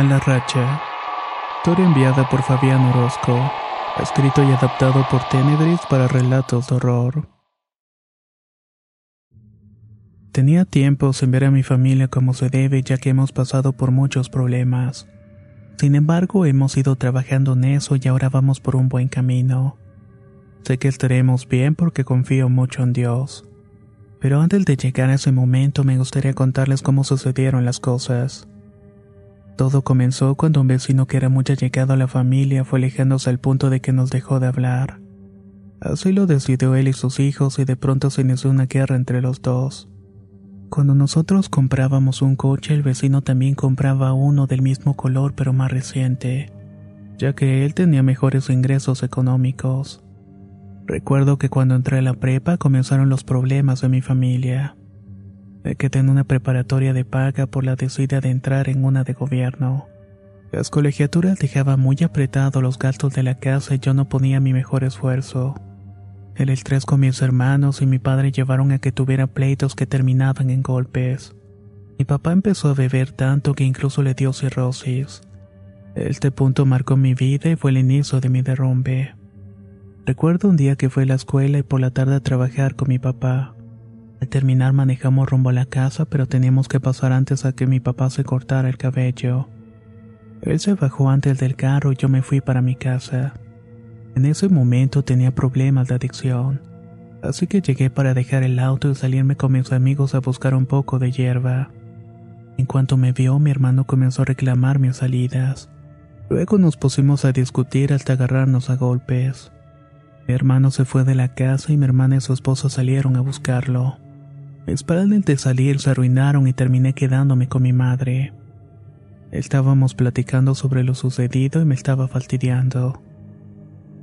Mala racha. Historia enviada por Fabián Orozco. Escrito y adaptado por Tenebris para relatos de horror. Tenía tiempo sin ver a mi familia como se debe ya que hemos pasado por muchos problemas. Sin embargo, hemos ido trabajando en eso y ahora vamos por un buen camino. Sé que estaremos bien porque confío mucho en Dios. Pero antes de llegar a ese momento me gustaría contarles cómo sucedieron las cosas. Todo comenzó cuando un vecino que era muy allegado a la familia fue alejándose al punto de que nos dejó de hablar. Así lo decidió él y sus hijos y de pronto se inició una guerra entre los dos. Cuando nosotros comprábamos un coche, el vecino también compraba uno del mismo color pero más reciente, ya que él tenía mejores ingresos económicos. Recuerdo que cuando entré a la prepa comenzaron los problemas de mi familia. Me quedé en una preparatoria de paga por la decida de entrar en una de gobierno. Las colegiaturas dejaban muy apretados los gastos de la casa y yo no ponía mi mejor esfuerzo. El estrés con mis hermanos y mi padre llevaron a que tuviera pleitos que terminaban en golpes. Mi papá empezó a beber tanto que incluso le dio cirrosis. Este punto marcó mi vida y fue el inicio de mi derrumbe. Recuerdo un día que fui a la escuela y por la tarde a trabajar con mi papá. Al terminar manejamos rumbo a la casa, pero teníamos que pasar antes a que mi papá se cortara el cabello. Él se bajó antes del carro y yo me fui para mi casa. En ese momento tenía problemas de adicción, así que llegué para dejar el auto y salirme con mis amigos a buscar un poco de hierba. En cuanto me vio, mi hermano comenzó a reclamar mis salidas. Luego nos pusimos a discutir hasta agarrarnos a golpes. Mi hermano se fue de la casa y mi hermana y su esposo salieron a buscarlo. Mis planes de salir se arruinaron y terminé quedándome con mi madre. Estábamos platicando sobre lo sucedido y me estaba fastidiando.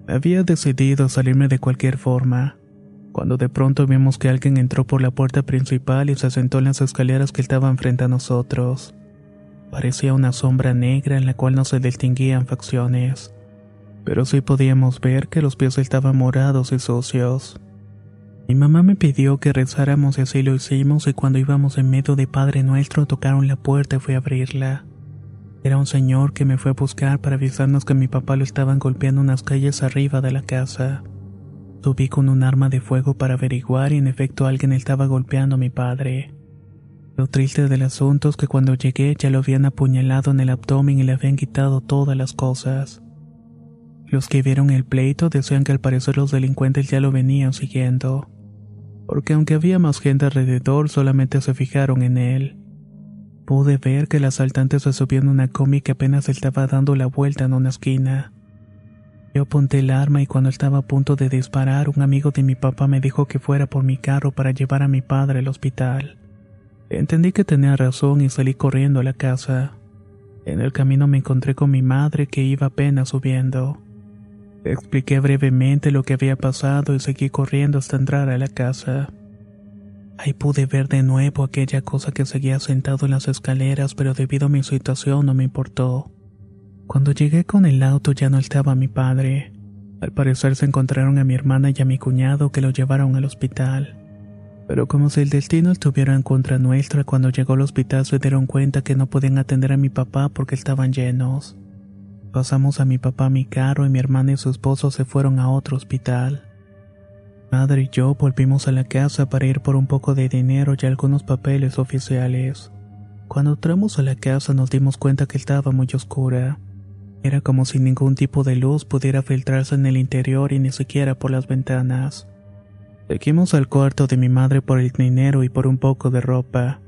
Había decidido salirme de cualquier forma, cuando de pronto vimos que alguien entró por la puerta principal y se sentó en las escaleras que estaban frente a nosotros. Parecía una sombra negra en la cual no se distinguían facciones, pero sí podíamos ver que los pies estaban morados y sucios. Mi mamá me pidió que rezáramos y así lo hicimos y cuando íbamos en medio de Padre Nuestro tocaron la puerta y fui a abrirla. Era un señor que me fue a buscar para avisarnos que mi papá lo estaban golpeando unas calles arriba de la casa. Subí con un arma de fuego para averiguar y en efecto alguien estaba golpeando a mi padre. Lo triste del asunto es que cuando llegué ya lo habían apuñalado en el abdomen y le habían quitado todas las cosas. Los que vieron el pleito decían que al parecer los delincuentes ya lo venían siguiendo porque aunque había más gente alrededor, solamente se fijaron en él. Pude ver que el asaltante se subió en una combi que apenas estaba dando la vuelta en una esquina. Yo apunté el arma y cuando estaba a punto de disparar, un amigo de mi papá me dijo que fuera por mi carro para llevar a mi padre al hospital. Entendí que tenía razón y salí corriendo a la casa. En el camino me encontré con mi madre que iba apenas subiendo. Expliqué brevemente lo que había pasado y seguí corriendo hasta entrar a la casa. Ahí pude ver de nuevo aquella cosa que seguía sentado en las escaleras, pero debido a mi situación no me importó. Cuando llegué con el auto ya no estaba mi padre. Al parecer se encontraron a mi hermana y a mi cuñado que lo llevaron al hospital. Pero como si el destino estuviera en contra nuestra, cuando llegó al hospital se dieron cuenta que no podían atender a mi papá porque estaban llenos. Pasamos a mi papá mi carro y mi hermana y su esposo se fueron a otro hospital. Madre y yo volvimos a la casa para ir por un poco de dinero y algunos papeles oficiales. Cuando entramos a la casa nos dimos cuenta que estaba muy oscura. Era como si ningún tipo de luz pudiera filtrarse en el interior y ni siquiera por las ventanas. Seguimos al cuarto de mi madre por el dinero y por un poco de ropa.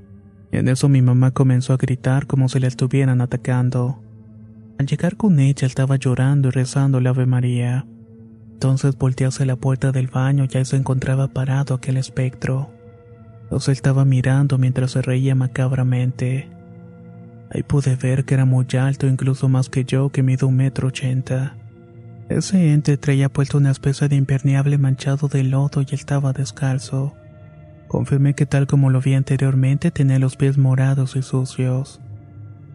En eso mi mamá comenzó a gritar como si la estuvieran atacando. Al llegar con ella estaba llorando y rezando el Ave María. Entonces volteé hacia la puerta del baño y ahí se encontraba parado aquel espectro. Los estaba mirando mientras se reía macabramente. Ahí pude ver que era muy alto, incluso más que yo, que mido un metro ochenta. Ese ente traía puesto una especie de impermeable manchado de lodo y estaba descalzo. Confirmé que tal como lo vi anteriormente tenía los pies morados y sucios.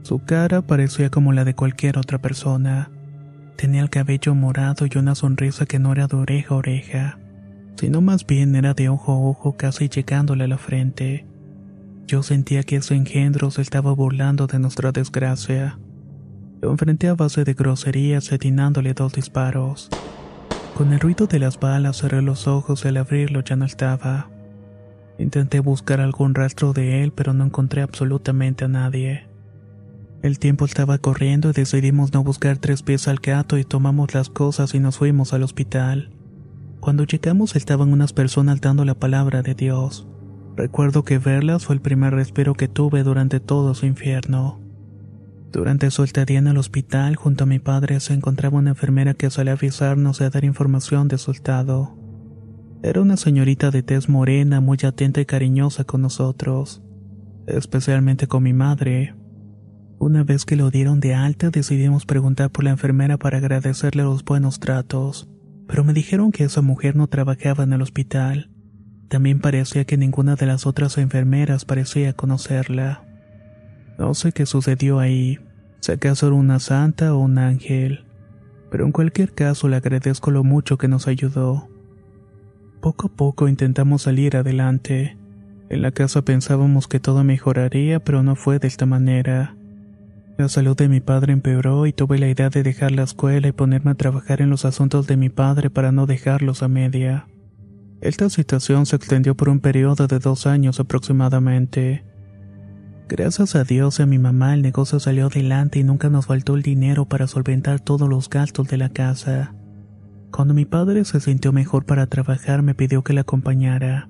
Su cara parecía como la de cualquier otra persona. Tenía el cabello morado y una sonrisa que no era de oreja a oreja, sino más bien era de ojo a ojo casi llegándole a la frente. Yo sentía que ese engendro se estaba burlando de nuestra desgracia. Lo enfrenté a base de groserías atinándole dos disparos. Con el ruido de las balas cerré los ojos y al abrirlo ya no estaba. Intenté buscar algún rastro de él, pero no encontré absolutamente a nadie. El tiempo estaba corriendo y decidimos no buscar tres pies al gato y tomamos las cosas y nos fuimos al hospital. Cuando llegamos estaban unas personas dando la palabra de Dios. Recuerdo que verlas fue el primer respiro que tuve durante todo su infierno. Durante su estadía en el hospital, junto a mi padre se encontraba una enfermera que solía avisarnos y dar información de su estado. Era una señorita de tez morena, muy atenta y cariñosa con nosotros, especialmente con mi madre. Una vez que lo dieron de alta decidimos preguntar por la enfermera para agradecerle los buenos tratos, pero me dijeron que esa mujer no trabajaba en el hospital. También parecía que ninguna de las otras enfermeras parecía conocerla. No sé qué sucedió ahí, si acaso era una santa o un ángel, pero en cualquier caso le agradezco lo mucho que nos ayudó. Poco a poco intentamos salir adelante. En la casa pensábamos que todo mejoraría, pero no fue de esta manera. La salud de mi padre empeoró y tuve la idea de dejar la escuela y ponerme a trabajar en los asuntos de mi padre para no dejarlos a media. Esta situación se extendió por un periodo de dos años aproximadamente. Gracias a Dios y a mi mamá el negocio salió adelante y nunca nos faltó el dinero para solventar todos los gastos de la casa. Cuando mi padre se sintió mejor para trabajar me pidió que le acompañara.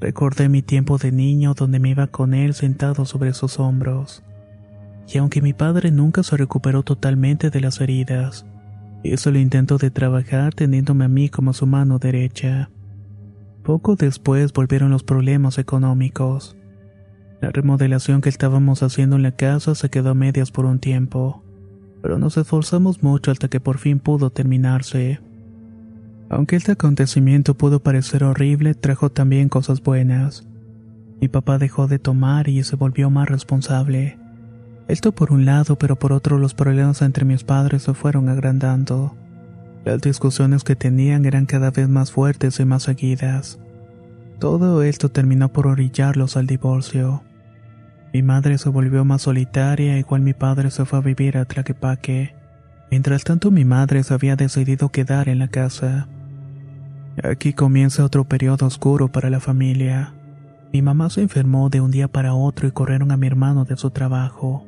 Recordé mi tiempo de niño donde me iba con él sentado sobre sus hombros y aunque mi padre nunca se recuperó totalmente de las heridas, hizo el intento de trabajar teniéndome a mí como su mano derecha. Poco después volvieron los problemas económicos. La remodelación que estábamos haciendo en la casa se quedó a medias por un tiempo, pero nos esforzamos mucho hasta que por fin pudo terminarse. Aunque este acontecimiento pudo parecer horrible, trajo también cosas buenas. Mi papá dejó de tomar y se volvió más responsable. Esto por un lado, pero por otro los problemas entre mis padres se fueron agrandando. Las discusiones que tenían eran cada vez más fuertes y más seguidas. Todo esto terminó por orillarlos al divorcio. Mi madre se volvió más solitaria, igual mi padre se fue a vivir a Tlaquepaque. Mientras tanto mi madre se había decidido quedar en la casa. Aquí comienza otro periodo oscuro para la familia. Mi mamá se enfermó de un día para otro y corrieron a mi hermano de su trabajo.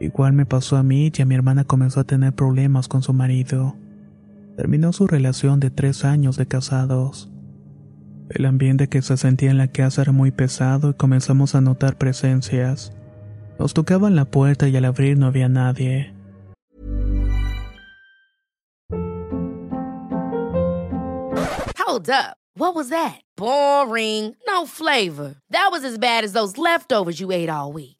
Igual me pasó a mí y a mi hermana comenzó a tener problemas con su marido. Terminó su relación de tres años de casados. El ambiente que se sentía en la casa era muy pesado y comenzamos a notar presencias. Nos tocaban la puerta y al abrir no había nadie. Hold up. What was that? Boring. No flavor. That was as bad as those leftovers you ate all week.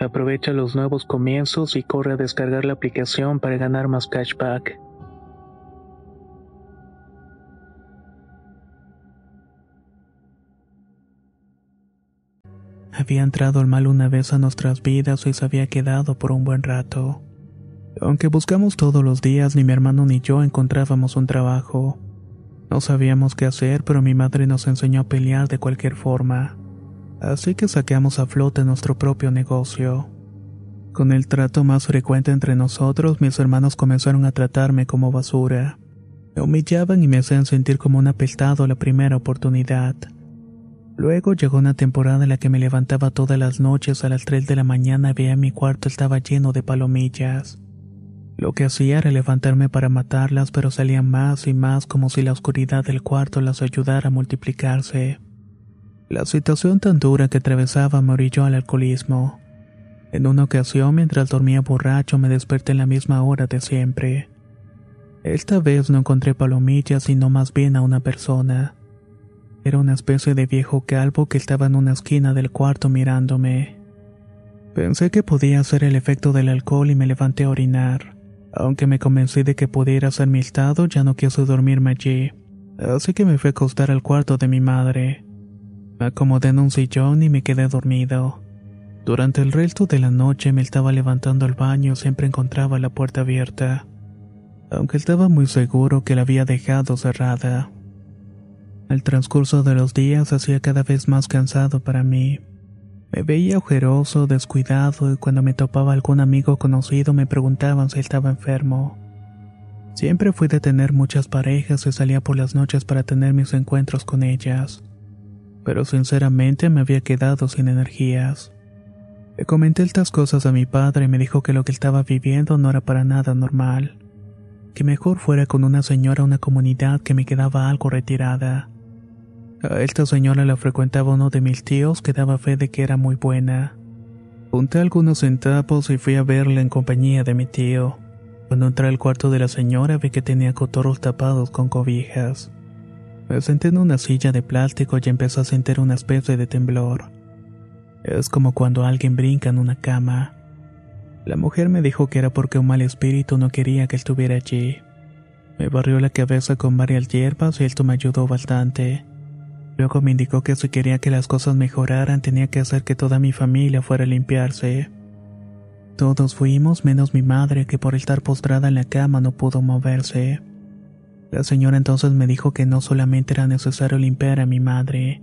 Aprovecha los nuevos comienzos y corre a descargar la aplicación para ganar más cashback. Había entrado el mal una vez a nuestras vidas y se había quedado por un buen rato. Aunque buscamos todos los días, ni mi hermano ni yo encontrábamos un trabajo. No sabíamos qué hacer, pero mi madre nos enseñó a pelear de cualquier forma. Así que saqueamos a flote nuestro propio negocio. Con el trato más frecuente entre nosotros, mis hermanos comenzaron a tratarme como basura. Me humillaban y me hacían sentir como un apestado la primera oportunidad. Luego llegó una temporada en la que me levantaba todas las noches a las 3 de la mañana y veía mi cuarto estaba lleno de palomillas. Lo que hacía era levantarme para matarlas, pero salían más y más como si la oscuridad del cuarto las ayudara a multiplicarse. La situación tan dura que atravesaba me orilló al alcoholismo. En una ocasión, mientras dormía borracho, me desperté en la misma hora de siempre. Esta vez no encontré palomillas, sino más bien a una persona. Era una especie de viejo calvo que estaba en una esquina del cuarto mirándome. Pensé que podía ser el efecto del alcohol y me levanté a orinar. Aunque me convencí de que pudiera ser mi estado, ya no quise dormirme allí. Así que me fui a acostar al cuarto de mi madre. Acomodé en un sillón y me quedé dormido. Durante el resto de la noche me estaba levantando al baño, siempre encontraba la puerta abierta, aunque estaba muy seguro que la había dejado cerrada. El transcurso de los días hacía cada vez más cansado para mí. Me veía ojeroso, descuidado y cuando me topaba algún amigo conocido me preguntaban si estaba enfermo. Siempre fui de tener muchas parejas y salía por las noches para tener mis encuentros con ellas, pero sinceramente me había quedado sin energías. Le comenté estas cosas a mi padre y me dijo que lo que estaba viviendo no era para nada normal, que mejor fuera con una señora a una comunidad que me quedaba algo retirada. A esta señora la frecuentaba uno de mis tíos que daba fe de que era muy buena. Junté algunos centavos y fui a verla en compañía de mi tío. Cuando entré al cuarto de la señora vi que tenía cotorros tapados con cobijas. Me senté en una silla de plástico y empecé a sentir una especie de temblor. Es como cuando alguien brinca en una cama. La mujer me dijo que era porque un mal espíritu no quería que estuviera allí. Me barrió la cabeza con varias hierbas y esto me ayudó bastante. Luego me indicó que si quería que las cosas mejoraran tenía que hacer que toda mi familia fuera a limpiarse. Todos fuimos menos mi madre que por estar postrada en la cama no pudo moverse. La señora entonces me dijo que no solamente era necesario limpiar a mi madre,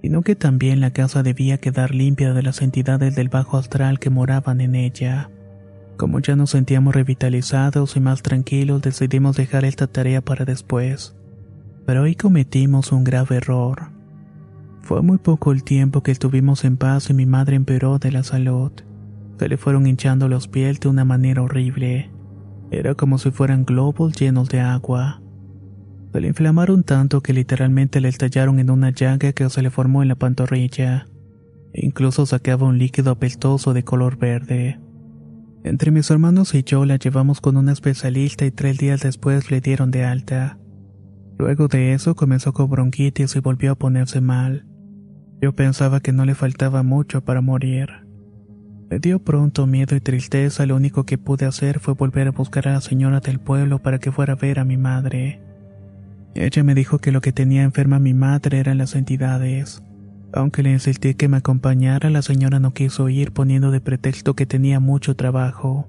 sino que también la casa debía quedar limpia de las entidades del bajo astral que moraban en ella. Como ya nos sentíamos revitalizados y más tranquilos, decidimos dejar esta tarea para después. Pero hoy cometimos un grave error. Fue muy poco el tiempo que estuvimos en paz y mi madre empeoró de la salud. Se le fueron hinchando los pies de una manera horrible. Era como si fueran globos llenos de agua. Se le inflamaron tanto que literalmente le estallaron en una llaga que se le formó en la pantorrilla. Incluso sacaba un líquido apestoso de color verde. Entre mis hermanos y yo la llevamos con una especialista y tres días después le dieron de alta. Luego de eso comenzó con bronquitis y volvió a ponerse mal. Yo pensaba que no le faltaba mucho para morir. Me dio pronto miedo y tristeza, lo único que pude hacer fue volver a buscar a la señora del pueblo para que fuera a ver a mi madre. Ella me dijo que lo que tenía enferma mi madre eran las entidades. Aunque le insistí que me acompañara, la señora no quiso ir poniendo de pretexto que tenía mucho trabajo.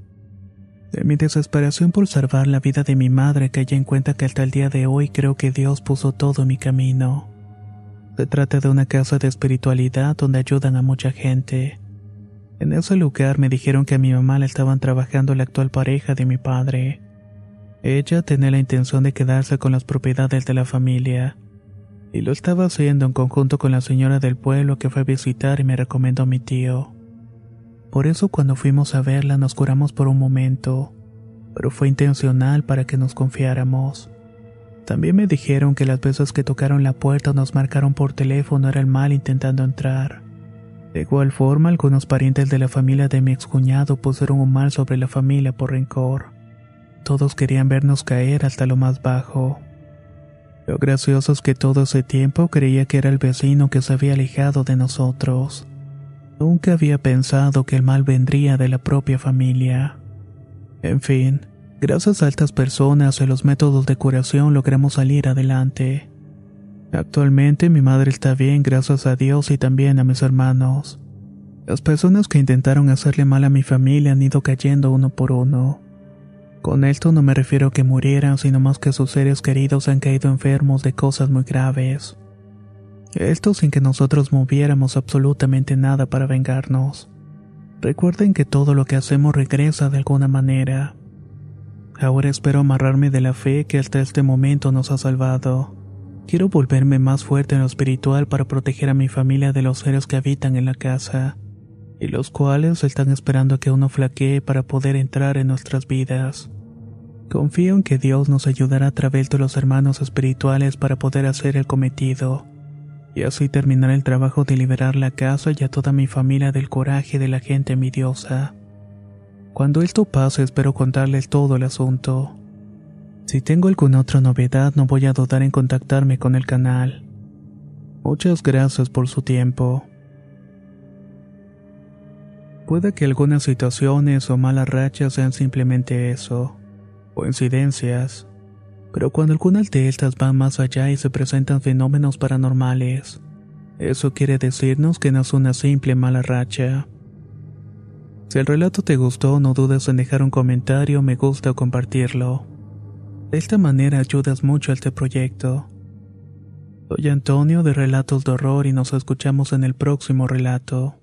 De mi desesperación por salvar la vida de mi madre caí en cuenta que hasta el día de hoy creo que Dios puso todo mi camino. Se trata de una casa de espiritualidad donde ayudan a mucha gente. En ese lugar me dijeron que a mi mamá le estaban trabajando la actual pareja de mi padre. Ella tenía la intención de quedarse con las propiedades de la familia, y lo estaba haciendo en conjunto con la señora del pueblo que fue a visitar y me recomendó a mi tío. Por eso cuando fuimos a verla nos curamos por un momento, pero fue intencional para que nos confiáramos. También me dijeron que las veces que tocaron la puerta o nos marcaron por teléfono era el mal intentando entrar. De igual forma, algunos parientes de la familia de mi excuñado pusieron un mal sobre la familia por rencor. Todos querían vernos caer hasta lo más bajo. Lo gracioso es que todo ese tiempo creía que era el vecino que se había alejado de nosotros. Nunca había pensado que el mal vendría de la propia familia. En fin, gracias a estas personas y a los métodos de curación logramos salir adelante. Actualmente mi madre está bien gracias a Dios y también a mis hermanos. Las personas que intentaron hacerle mal a mi familia han ido cayendo uno por uno. Con esto no me refiero a que murieran, sino más que sus seres queridos han caído enfermos de cosas muy graves. Esto sin que nosotros moviéramos absolutamente nada para vengarnos. Recuerden que todo lo que hacemos regresa de alguna manera. Ahora espero amarrarme de la fe que hasta este momento nos ha salvado. Quiero volverme más fuerte en lo espiritual para proteger a mi familia de los seres que habitan en la casa, y los cuales están esperando a que uno flaquee para poder entrar en nuestras vidas. Confío en que Dios nos ayudará a través de los hermanos espirituales para poder hacer el cometido, y así terminar el trabajo de liberar la casa y a toda mi familia del coraje de la gente envidiosa. Cuando esto pase espero contarles todo el asunto. Si tengo alguna otra novedad no voy a dudar en contactarme con el canal. Muchas gracias por su tiempo. Puede que algunas situaciones o malas rachas sean simplemente eso, coincidencias, pero cuando algunas de estas van más allá y se presentan fenómenos paranormales, eso quiere decirnos que no es una simple mala racha. Si el relato te gustó, no dudes en dejar un comentario, me gusta o compartirlo. De esta manera ayudas mucho a este proyecto. Soy Antonio de Relatos de Horror y nos escuchamos en el próximo relato.